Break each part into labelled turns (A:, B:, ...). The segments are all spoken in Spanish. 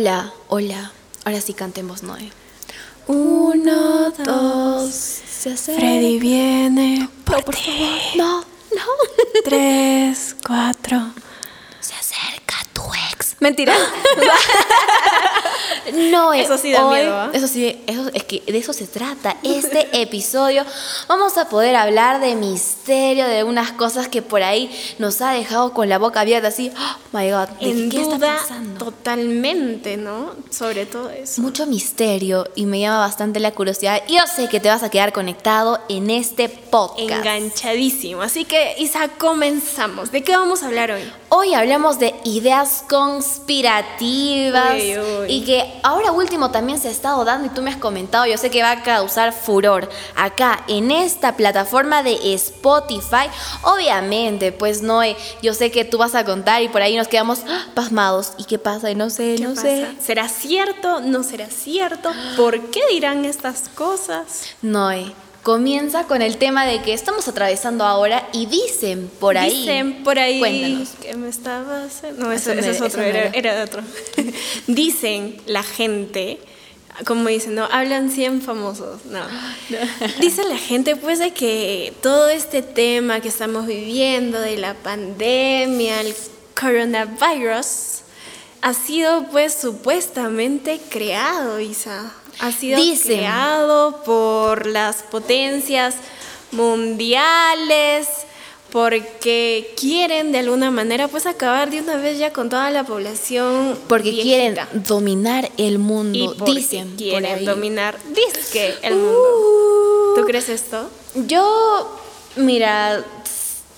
A: Hola, hola. Ahora sí cantemos Noé.
B: Uno, dos. Se acerca. Freddy viene.
A: Por, por favor. No, no.
B: Tres, cuatro.
A: Se acerca tu ex.
B: Mentira.
A: No,
B: Eso sí da
A: hoy-
B: miedo, ¿ah?
A: Eso sí, eso, es que de eso se trata. Este episodio vamos a poder hablar de misterio, de unas cosas que por ahí nos ha dejado con la boca abierta, así, oh my god, ¿de
B: En
A: qué está
B: duda
A: pasando?
B: totalmente, ¿no? Sobre todo eso.
A: Mucho misterio y me llama bastante la curiosidad. Yo sé que te vas a quedar conectado en este podcast.
B: Enganchadísimo. Así que, Isa, comenzamos. ¿De qué vamos a hablar hoy?
A: Hoy hablamos de ideas conspirativas
B: Uy, uy.
A: y que ahora último también se ha estado dando y tú me has comentado, yo sé que va a causar furor acá en esta plataforma de Spotify. Obviamente, pues no, eh, yo sé que tú vas a contar y por ahí nos quedamos ¡ah! pasmados. ¿Y qué pasa? Y no sé,
B: ¿Qué
A: no
B: pasa?
A: sé.
B: ¿Será cierto? ¿No será cierto? ¿Por qué dirán estas cosas?
A: Noé, comienza con el tema de que estamos atravesando ahora y dicen por ahí.
B: Dicen por ahí
A: Cuéntanos.
B: que me estabas... No, eso,
A: Eso no
B: eso es otro, era de otro. dicen la gente, como dicen, no, hablan 100 famosos, no. Dice la gente pues de que todo este tema que estamos viviendo de la pandemia, el coronavirus, ha sido pues supuestamente creado, Isa. Ha sido
A: Dicen.
B: creado por las potencias mundiales porque quieren de alguna manera pues acabar de una vez ya con toda la población
A: Porque quieren dominar el mundo,
B: y porque
A: dicen por
B: quieren
A: ahí.
B: dominar disque el mundo.
A: Uh.
B: ¿Tú crees esto?
A: Yo, mira,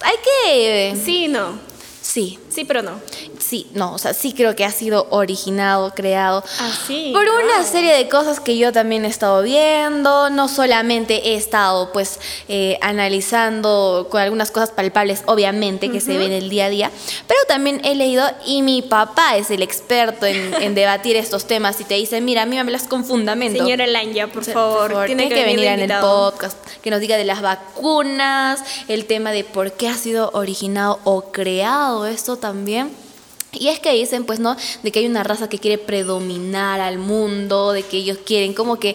A: hay que...
B: Sí, no.
A: Sí,
B: Sí, pero no.
A: sí, no, o sea, sí creo que ha sido originado, creado.
B: Así.
A: Por una serie de cosas que yo también he estado viendo, no solamente he estado pues eh, analizando con algunas cosas palpables, obviamente, que se ven el día a día, pero también he leído y mi papá es el experto en, en debatir estos temas y te dice, mira, a mí me hablas con fundamento.
B: Señora Lanya, por
A: O sea,
B: favor, tiene,
A: que, venir en el podcast, que nos diga de las vacunas, el tema de por qué ha sido originado o creado esto también. Y es que dicen, pues, ¿no? De que hay una raza que quiere predominar al mundo, de que ellos quieren como que,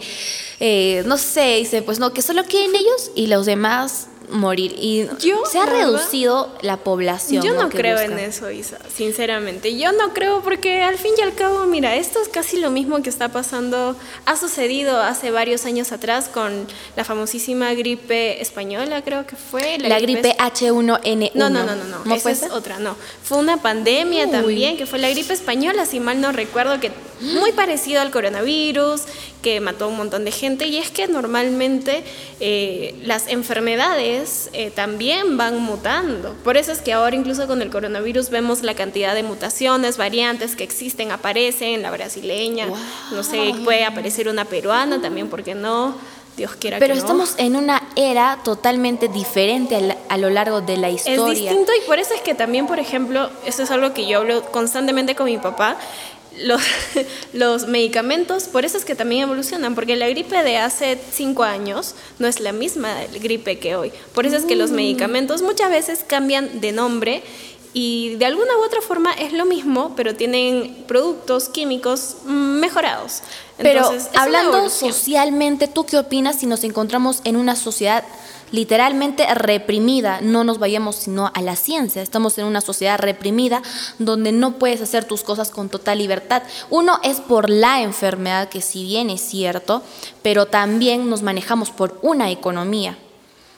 A: eh, no sé, dicen, pues, ¿no? Que solo quieren ellos y los demás morir. Y
B: Yo,
A: se ha
B: verdad,
A: reducido la población.
B: Yo no creo
A: busca.
B: en eso, Isa, sinceramente. Yo no creo porque al fin y al cabo, mira, esto es casi lo mismo que está pasando, ha sucedido hace varios años atrás con la famosísima gripe española, creo que fue.
A: La gripe H1N1.
B: No, no, no, no, no.
A: ¿No
B: esa
A: fue
B: es otra, no. Fue una pandemia
A: Uy.
B: también, que fue la gripe española, si mal no recuerdo, que muy parecido al coronavirus, que mató a un montón de gente. Y es que normalmente eh, las enfermedades eh, también van mutando. Por eso es que ahora incluso con el coronavirus vemos la cantidad de mutaciones, variantes que existen, aparecen, la brasileña, no sé, puede aparecer una peruana también, ¿por qué no? Dios quiera
A: Pero
B: que no.
A: estamos en una era totalmente diferente al- a, lo largo de la
B: Es
A: historia.
B: distinto y por eso es que también, por ejemplo, eso es algo que yo hablo constantemente con mi papá, los, los medicamentos, por eso es que también evolucionan, porque la gripe de hace cinco años no es la misma gripe que hoy. Por eso es que los
A: Mm.
B: medicamentos muchas veces cambian de nombre y de alguna u otra forma es lo mismo, pero tienen productos químicos mejorados.
A: Pero
B: Entonces, es una
A: hablando socialmente, ¿tú qué opinas si nos encontramos en una sociedad literalmente reprimida? No nos vayamos sino a la ciencia. Estamos en una sociedad reprimida donde no puedes hacer tus cosas con total libertad. Uno es por la enfermedad, que si bien es cierto, pero también nos manejamos por una economía.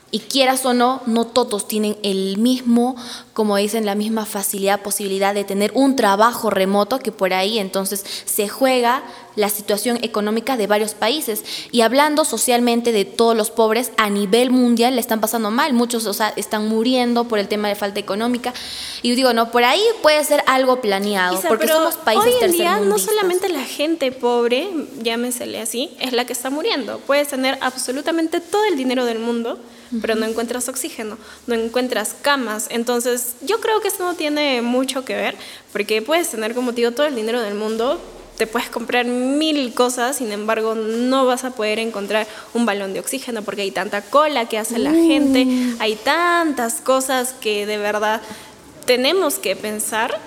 A: Y quieras o no, no todos tienen el mismo, como dicen, la misma facilidad, posibilidad de tener un trabajo remoto, que por ahí entonces se juega la situación económica de varios países. Y hablando socialmente de todos los pobres, a nivel mundial le están pasando mal. Muchos o sea, están muriendo por el tema de falta económica. Y yo digo, no, por ahí puede ser algo planeado,
B: Isa,
A: porque somos países
B: hoy en día no solamente la gente pobre, llámesele así, es la que está muriendo. Puedes tener absolutamente todo el dinero del mundo, pero no encuentras oxígeno, no encuentras camas. Entonces, yo creo que esto no tiene mucho que ver, porque puedes tener, como digo, todo el dinero del mundo, te puedes comprar mil cosas, sin embargo, no vas a poder encontrar un balón de oxígeno porque hay tanta cola que hace la gente, hay tantas cosas que de verdad tenemos que pensar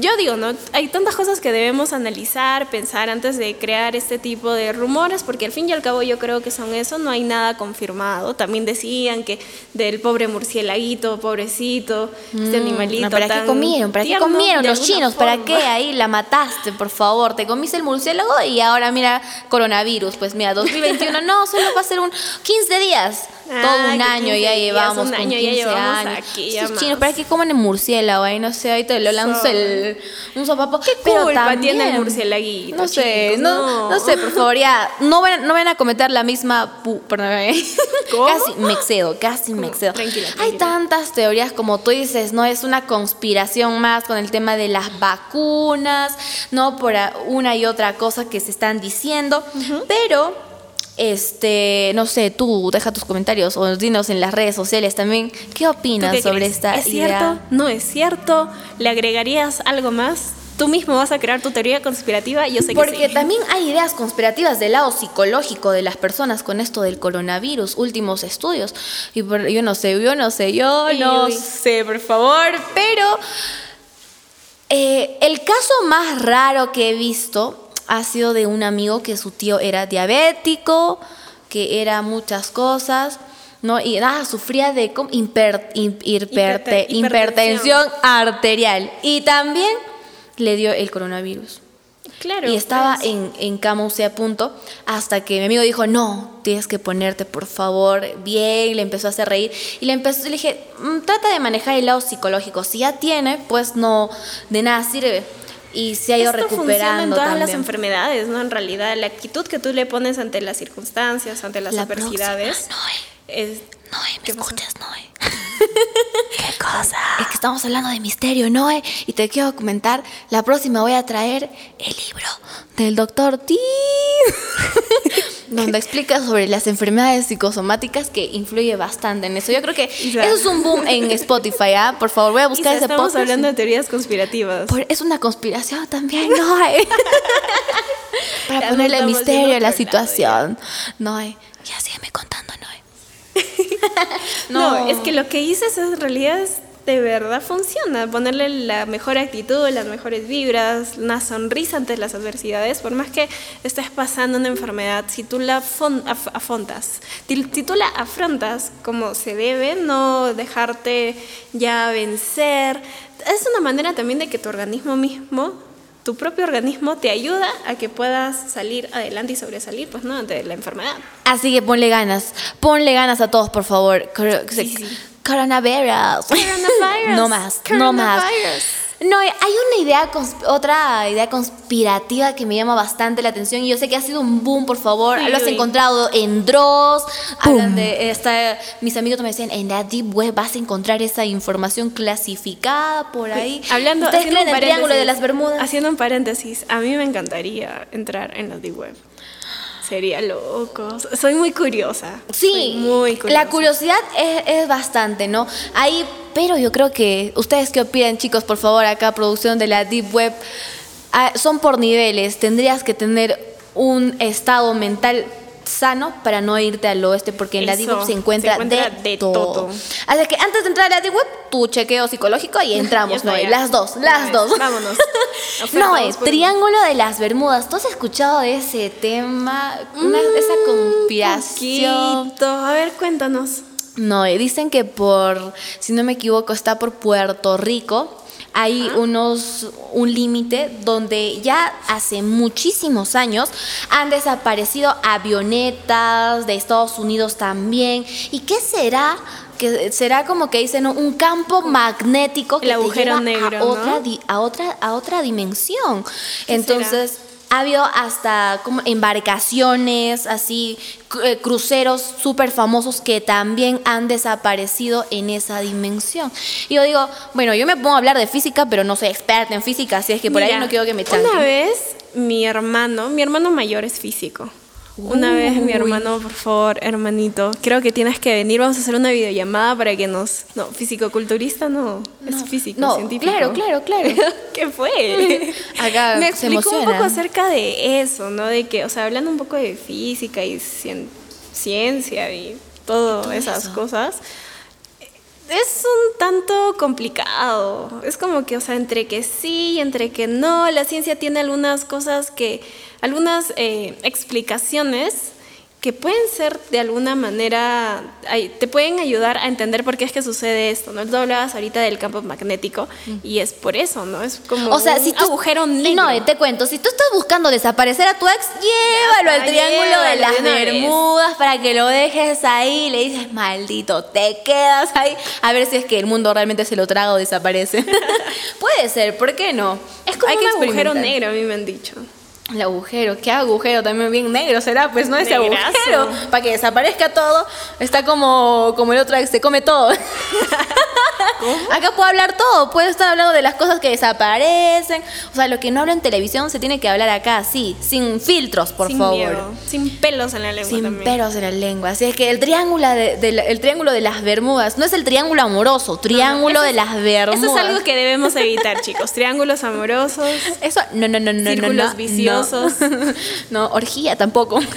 B: yo digo, ¿no? Hay tantas cosas que debemos analizar, pensar antes de crear este tipo de rumores, porque al fin y al cabo yo creo que son eso, no hay nada confirmado. También decían que del pobre murcielaguito, pobrecito, este mm, animalito.
A: ¿Para qué comieron? ¿Para qué comieron los chinos? ¿Para qué ahí la mataste, por favor? Te comiste el murciélago y ahora mira, coronavirus. Pues mira, 2021, no, solo va a ser un 15 días. Todo un año ya llevamos. Un año ya llevamos años. aquí. chinos, ¿para qué comen el murciélago? Ahí no sé, ahí te lo lanzo el, un sopapo.
B: ¿Qué pero culpa tiene el murciélaguito?
A: No sé, no, no, sé, por favor, ya. No van, no van a cometer la misma. perdón, Casi me excedo, casi me excedo. Tranquila, Hay tantas teorías como tú dices, ¿no? Es una conspiración más con el tema de las vacunas, ¿no? Por una y otra cosa que se están diciendo. Pero este, no sé, tú deja tus comentarios o dinos en las redes sociales también. ¿Qué opinas sobre esta
B: ¿Es cierto? ¿No es cierto? ¿Le agregarías algo más? Tú mismo vas a crear tu teoría conspirativa yo sé
A: Porque
B: que
A: sí. también hay ideas conspirativas del lado psicológico de las personas con esto del coronavirus, últimos estudios. Y yo no sé, yo no sé, yo no sé, por favor, pero eh, el caso más raro que he visto ha sido de un amigo que su tío era diabético, que era muchas cosas, ¿no? Y nada, sufría de hipertensión arterial. Y también le dio el coronavirus. Claro. Y estaba pues. en, en cama a punto hasta que mi amigo dijo, no, tienes que ponerte por favor bien, le empezó a hacer reír y le empezó, le dije, mm, trata de manejar el lado psicológico, si ya tiene, pues no, de nada sirve y se ha ido Esto recuperando en
B: todas las enfermedades, ¿no? En realidad, la actitud que tú le pones ante las circunstancias, ante las adversidades.
A: es, Noé, ¿me escuchas, Noé? ¿Qué cosa? Es que estamos hablando de misterio, Noé, y te quiero comentar, la próxima voy a traer el libro del doctor T. donde explica sobre las enfermedades psicosomáticas que influye bastante en eso. Yo creo que eso es un boom en Spotify, ¿ah? Por favor, voy a buscar ese
B: podcast. Estamos hablando de teorías conspirativas.
A: es una conspiración también, no hay. Para ponerle misterio a la situación. No hay. Ya sígueme contando, no
B: no, es que lo que dices en realidad es de verdad funciona. Ponerle la mejor actitud, las mejores vibras, una sonrisa ante las adversidades, por más que estés pasando una enfermedad, si tú la afrontas, si tú la afrontas como se debe, no dejarte ya vencer, es una manera también de que tu organismo mismo tu propio organismo te ayuda a que puedas salir adelante y sobresalir, pues, ¿no? Ante la enfermedad.
A: Así que ponle ganas, ponle ganas a todos, por favor. Coronavirus. No más, no más. No, hay una idea, otra idea conspirativa que me llama bastante la atención y yo sé que ha sido un boom, por favor. lo has encontrado en Dross. Hablan de esta, mis amigos me decían, en la Deep Web vas a encontrar esa información clasificada por ahí.
B: Hablando ¿Ustedes creen el Triángulo de las Bermudas? Haciendo un paréntesis, a mí me encantaría entrar en la Deep Web. Sería loco. Soy muy curiosa.
A: Sí, muy curiosa. La curiosidad es, bastante, ¿no? Ahí, pero yo creo que. ¿Ustedes qué opinan, chicos? Por favor, acá, producción de la Deep Web. Ah, son por niveles. Tendrías que tener un estado mental sano para no irte al oeste, porque en la Deep Web se encuentra, de, todo. Así que antes de entrar a la Web, tu chequeo psicológico y entramos, Noé. Las dos, las dos.
B: Vámonos.
A: Noé, Triángulo de las Bermudas. ¿Tú has escuchado de ese tema? esa conspiración.
B: A ver, cuéntanos.
A: Noé, dicen que por, si no me equivoco, está por Puerto Rico hay unos un límite donde ya hace muchísimos años han desaparecido avionetas de Estados Unidos también. ¿Y qué será? que será como que dicen un campo magnético que
B: el agujero negro
A: a otra a otra a otra dimensión. Entonces ha habido hasta como embarcaciones, así, eh, cruceros súper famosos que también han desaparecido en esa dimensión. Y yo digo, bueno, yo me pongo a hablar de física, pero no soy experta en física, así es que por ahí no quiero que me chanquen.
B: Una vez mi hermano, mi hermano mayor es físico. Una vez mi hermano, por favor, hermanito, creo que tienes que venir, vamos a hacer una videollamada para que nos... No, físico-culturista no, es físico, no, científico.
A: Claro, claro, claro.
B: ¿Qué fue?
A: Acá
B: Me explicó un poco acerca de eso, ¿no? De que, o sea, hablando un poco de física y ciencia y todas esas cosas, es un tanto complicado. Es como que, o sea, entre que sí y entre que no, la ciencia tiene algunas cosas que, algunas eh, explicaciones que pueden ser de alguna manera, te pueden ayudar a entender por qué es que sucede esto, ¿no? Tú hablabas ahorita del campo magnético y es por eso, ¿no? Es como
A: o sea, un si
B: agujero negro.
A: No, te cuento, si tú estás buscando desaparecer a tu ex, llévalo al triángulo de las Bermudas para que lo dejes ahí, le dices, maldito, te quedas ahí, a ver si es que el mundo realmente se lo traga o desaparece. Puede ser, ¿por qué no?
B: Es como un agujero negro, a mí me han dicho.
A: El agujero, ¿qué agujero? También bien negro será, pues no ese agujero. Para que desaparezca todo. Está como, como el otro que se come todo. Acá puedo hablar todo, puedo estar hablando de las cosas que desaparecen. O sea, lo que no hablo en televisión se tiene que hablar acá, así, sin filtros, por favor.
B: Sin pelos en la lengua.
A: Sin pelos en la lengua. Así es que el triángulo de, el triángulo de las Bermudas no es el triángulo amoroso, triángulo de las Bermudas.
B: Eso es algo que debemos evitar, chicos. Triángulos amorosos.
A: Eso, no, no, no, no.
B: Círculos viciosos.
A: No, orgía tampoco.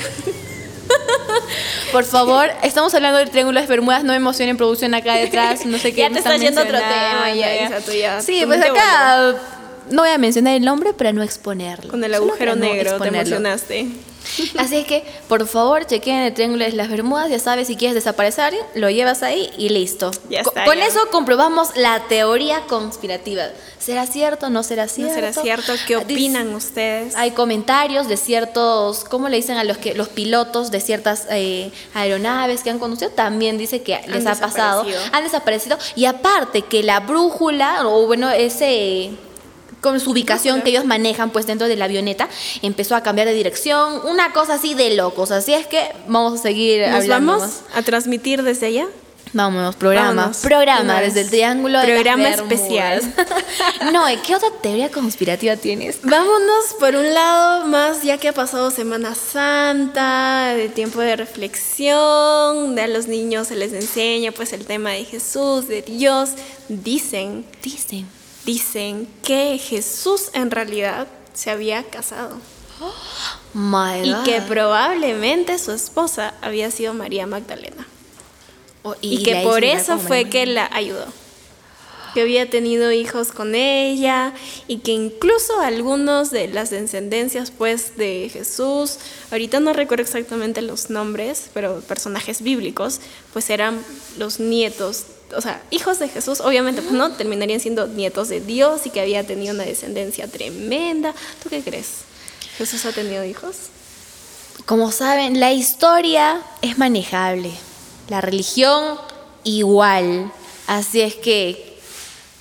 A: Por favor, estamos hablando del triángulo de Bermudas, no me emocionen producción acá detrás, no sé qué.
B: ya te estás yendo otro tema, ya,
A: Sí, pues acá no voy a mencionar el nombre para no exponerlo.
B: Con el agujero negro te emocionaste.
A: Así es que, por favor, chequen el triángulo de las Bermudas. Ya sabes, si quieres desaparecer, lo llevas ahí y listo. con eso comprobamos la teoría conspirativa. ¿Será cierto? ¿No será cierto?
B: ¿No será cierto? ¿Qué opinan ustedes?
A: Hay comentarios de ciertos, ¿cómo le dicen a los que los pilotos de ciertas eh, aeronaves que han conducido? También dice que les ha pasado, han desaparecido. Y aparte que la brújula, o bueno, ese con su ubicación que ellos manejan pues dentro de la avioneta, empezó a cambiar de dirección, una cosa así de locos. Así es que vamos a seguir
B: ¿Nos vamos a transmitir desde allá?
A: Vámonos, programa. Programa, desde el Triángulo
B: de Programa especial.
A: no, ¿qué otra teoría conspirativa tienes?
B: Vámonos por un lado más, ya que ha pasado Semana Santa, de tiempo de reflexión, de a los niños se les enseña pues el tema de Jesús, de Dios. Dicen,
A: dicen
B: dicen que Jesús en realidad se había casado. y que probablemente su esposa había sido María Magdalena. Oh, y, que por eso fue que la ayudó. Que había tenido hijos con ella y que incluso algunos de las descendencias pues de Jesús, ahorita no recuerdo exactamente los nombres, pero personajes bíblicos, pues eran los nietos o sea, hijos de Jesús, obviamente, pues no, terminarían siendo nietos de Dios y que había tenido una descendencia tremenda. ¿Tú qué crees? ¿Jesús ha tenido hijos?
A: Como saben, la historia es manejable, la religión igual. Así es que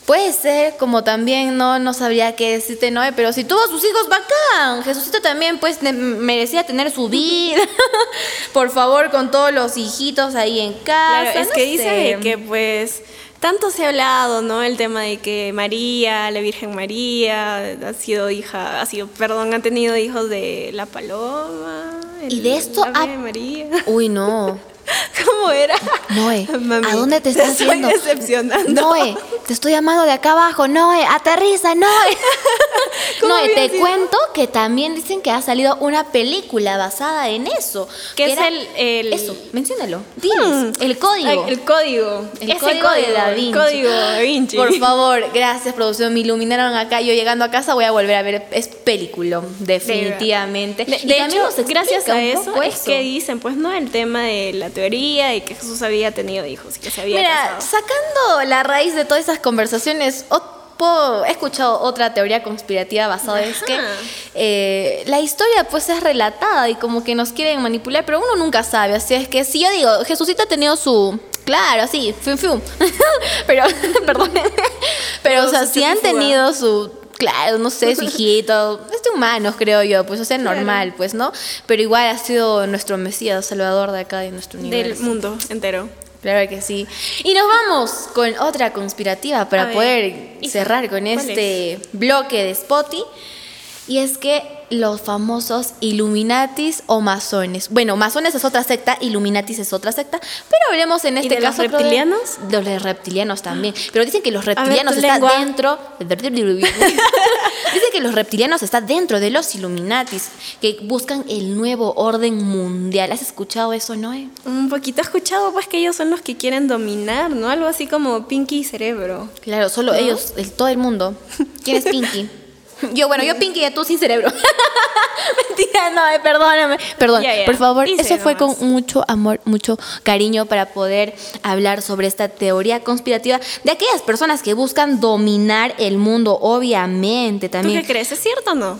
A: Puede ser, como también no, no sabría qué decirte Noé, pero si tuvo sus hijos, bacán. Jesucito también pues merecía tener su vida. Por favor, con todos los hijitos ahí en casa.
B: Claro, es que dice que pues tanto se ha hablado, ¿no? El tema de que María, la Virgen María, ha sido hija, ha sido, perdón, ha tenido hijos de la paloma.
A: y de esto
B: a María.
A: Uy, no.
B: ¿Cómo era?
A: Noé, ¿a dónde te estás
B: te
A: yendo?
B: decepcionando.
A: Noé, te estoy llamando de acá abajo. Noé, aterriza, Noé. Noé, te cuento que también dicen que ha salido una película basada en eso.
B: ¿Qué es el,
A: Eso, menciónalo. Diles, hmm. el código.
B: el código.
A: El código, de Da Vinci.
B: código Da Vinci.
A: Por favor, gracias, producción. Me iluminaron acá. Yo llegando a casa voy a volver a ver. Es película, definitivamente.
B: De, de hecho, gracias a eso es que dicen, pues, ¿no? El tema de la teoría y que Jesús había tenido hijos y que se había
A: Mira, sacando la raíz de todas esas conversaciones, he escuchado otra teoría conspirativa basada en que eh, la historia pues es relatada y como que nos quieren manipular, pero uno nunca sabe. Así es que si yo digo, Jesucito ha tenido su... Claro, sí, fum, fum. pero, perdón. Pero, o sea, si han tenido su claro, no sé, su hijito, humanos, creo yo, pues, o sea, normal, pues, ¿no? Pero igual ha sido nuestro Mesías, Salvador de acá, de nuestro universo.
B: Del mundo entero.
A: Claro que sí. Y nos vamos con otra conspirativa para poder cerrar con este bloque de Spotty. Y es que los famosos Illuminatis o masones. Bueno, masones es otra secta, Illuminatis es otra secta, pero hablemos en este
B: de
A: caso.
B: los reptilianos?
A: De, los reptilianos también. Pero dicen que los reptilianos están dentro. dicen que los reptilianos están dentro de los Illuminatis, que buscan el nuevo orden mundial. ¿Has escuchado eso, Noé?
B: Un poquito he escuchado, pues que ellos son los que quieren dominar, ¿no? Algo así como Pinky y Cerebro.
A: Claro, solo ellos, el, todo el mundo. ¿Quién es Pinky? Yo, bueno, yo Pinky y tú sin cerebro. Mentira, no, eh, perdóname. Perdón, por favor,
B: Dice
A: eso fue con mucho amor, mucho cariño para poder hablar sobre esta teoría conspirativa de aquellas personas que buscan dominar el mundo, obviamente
B: ¿Tú
A: también.
B: qué crees? ¿Es cierto o no?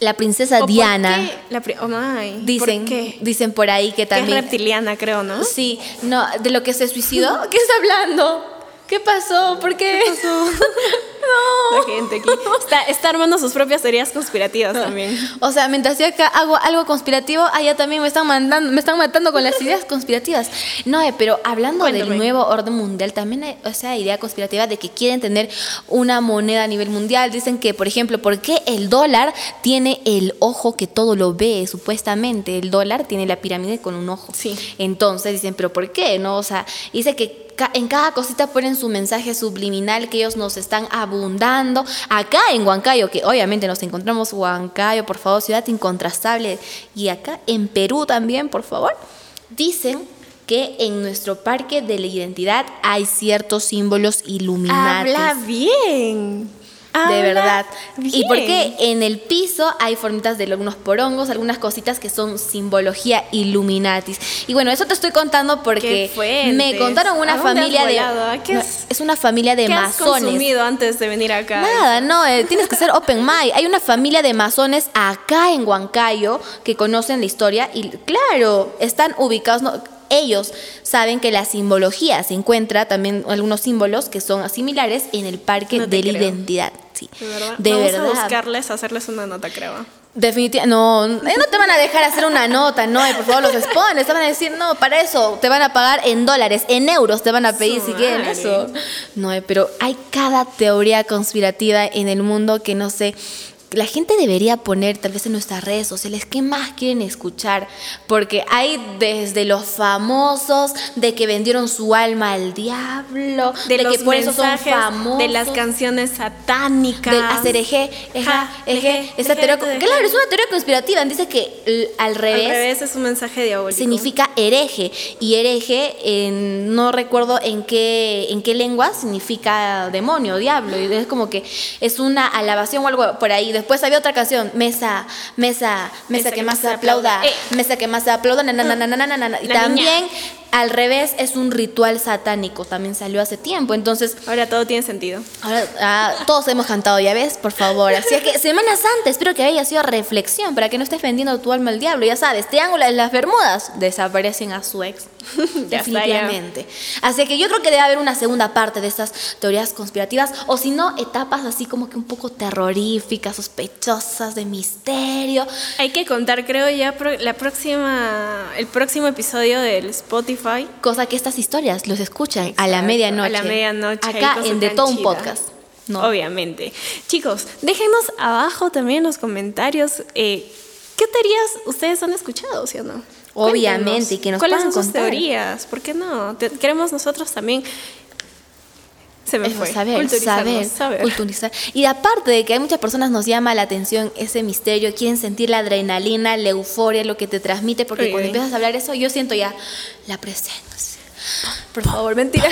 A: La princesa
B: ¿O por
A: Diana,
B: qué? La pri- oh, my.
A: dicen,
B: ¿Por qué?
A: dicen por ahí que
B: Que es
A: también...
B: reptiliana, creo, ¿no?
A: Sí, no, de lo que se suicidó. ¿Qué está hablando? ¿Qué pasó? ¿Por qué? no.
B: La gente aquí está, está armando sus propias teorías conspirativas también.
A: O sea, mientras yo acá hago algo conspirativo, allá también me están mandando, me están matando con las ideas conspirativas. No, eh, pero hablando
B: Cuéntame.
A: del nuevo orden mundial, también hay esa idea conspirativa de que quieren tener una moneda a nivel mundial. Dicen que, por ejemplo, ¿por qué el dólar tiene el ojo que todo lo ve? Supuestamente, el dólar tiene la pirámide con un ojo.
B: Sí.
A: Entonces dicen, ¿pero por qué? No, o sea, dice que ca- en cada cosita ponen su mensaje subliminal que ellos nos están abundando. Acá en Huancayo, que obviamente nos encontramos Huancayo, por favor, ciudad incontrastable. Y acá en Perú también, por favor. Dicen que en nuestro parque de la identidad hay ciertos símbolos iluminatis.
B: Habla bien.
A: De
B: Habla
A: verdad.
B: bien.
A: Y porque en el piso hay formitas de algunos porongos, algunas cositas que son simbología Illuminatis. Y bueno, eso te estoy contando porque me contaron
B: ¿A
A: una
B: has
A: familia de No,
B: has-
A: es una familia de
B: ¿Qué has
A: masones.
B: consumido antes de venir acá?
A: Nada, no, eh, tienes que ser open mind. Hay una familia de masones acá en Huancayo que conocen la historia y claro, están ubicados, no, ellos saben que la simbología se encuentra también algunos símbolos que son similares en el parque
B: No
A: de la
B: creo.
A: identidad. Sí,
B: De verdad.
A: de
B: Vamos
A: verdad.
B: a buscarles, hacerles una nota, creo.
A: Definitivamente, no, eh, no te van a dejar hacer una nota, no, y por favor los expones, te van a decir, no, para eso te van a pagar en dólares, en euros te van a pedir
B: Su
A: si quieren eso. No, eh, pero hay cada teoría conspirativa en el mundo que no sé, la gente debería poner tal vez en nuestras redes sociales qué más quieren escuchar, porque hay desde los famosos de que vendieron su alma al diablo,
B: De, los
A: que por eso son famosos,
B: de las canciones satánicas.
A: del hacer eje, eja,
B: Ja,
A: eje, esa teoría, claro, es una teoría conspirativa, dice que al revés,
B: Al revés es un mensaje diabólico.
A: significa hereje y hereje en- no recuerdo en qué en qué lengua significa demonio, diablo, y es como que es una alabación o algo por ahí. Después había otra canción, mesa, mesa, mesa, que, más se aplauda, mesa que más se aplauda, na, na, y también al revés es un ritual satánico, también salió hace tiempo, entonces
B: Ahora todo tiene sentido.
A: Ahora, ah, todos hemos cantado, ya ves, por favor. Así es que semanas antes, espero que haya sido reflexión para que no estés vendiendo tu alma al diablo. Ya sabes, triángulo de las Bermudas desaparecen a su ex.
B: Ya está, ya.
A: Definitivamente. Así que yo creo que debe haber una segunda parte de estas teorías conspirativas, o si no, etapas así como que un poco terroríficas, sospechosas, de misterio.
B: Hay que contar, creo, ya la próxima, el próximo episodio del Spotify.
A: Cosa que estas historias los escuchan a la medianoche.
B: A la medianoche.
A: Acá en De Todo un. Podcast. No.
B: Obviamente. Chicos, déjenos abajo también en los comentarios eh, qué teorías ustedes han escuchado, ¿sí o no?
A: Obviamente,
B: Cuéntenos,
A: y que nos
B: ¿Cuáles
A: puedan
B: son sus
A: contar.
B: teorías? ¿Por qué no? Te- queremos nosotros también. Se me
A: Eso,
B: fue.
A: saber,
B: Culturizarnos,
A: saber,
B: saber.
A: culturizar. Y aparte de que hay muchas personas nos llama la atención ese misterio, quieren sentir la adrenalina, la euforia, lo que te transmite, porque
B: Uy,
A: cuando empiezas a hablar eso, yo siento ya la presencia. Por favor, mentira.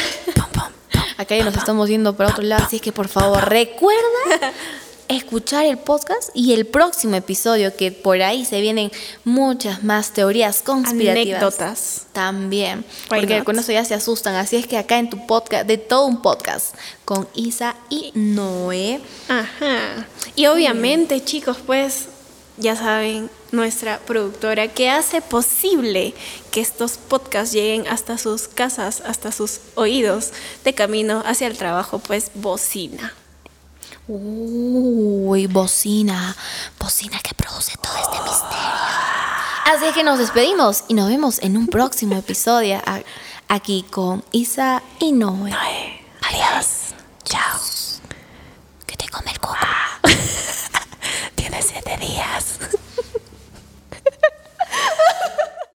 A: Acá ya nos estamos yendo para otro lado, así es que por favor, recuerda escuchar el podcast y el próximo episodio, que por ahí se vienen muchas más teorías conspirativas.
B: Anécdotas.
A: También, porque con eso ya se asustan. Así es que acá en tu podcast, de todo un podcast, con Isa y Noé.
B: Ajá. Y obviamente, chicos, pues ya saben, nuestra productora que hace posible que estos podcasts lleguen hasta sus casas, hasta sus oídos de camino hacia el trabajo, pues bocina.
A: Uy, bocina, bocina que produce todo este misterio. Así es que nos despedimos y nos vemos en un próximo episodio aquí con Isa y Noé.
B: Noé. Adiós. Chao.
A: Que te come el coco.
B: Tienes siete días.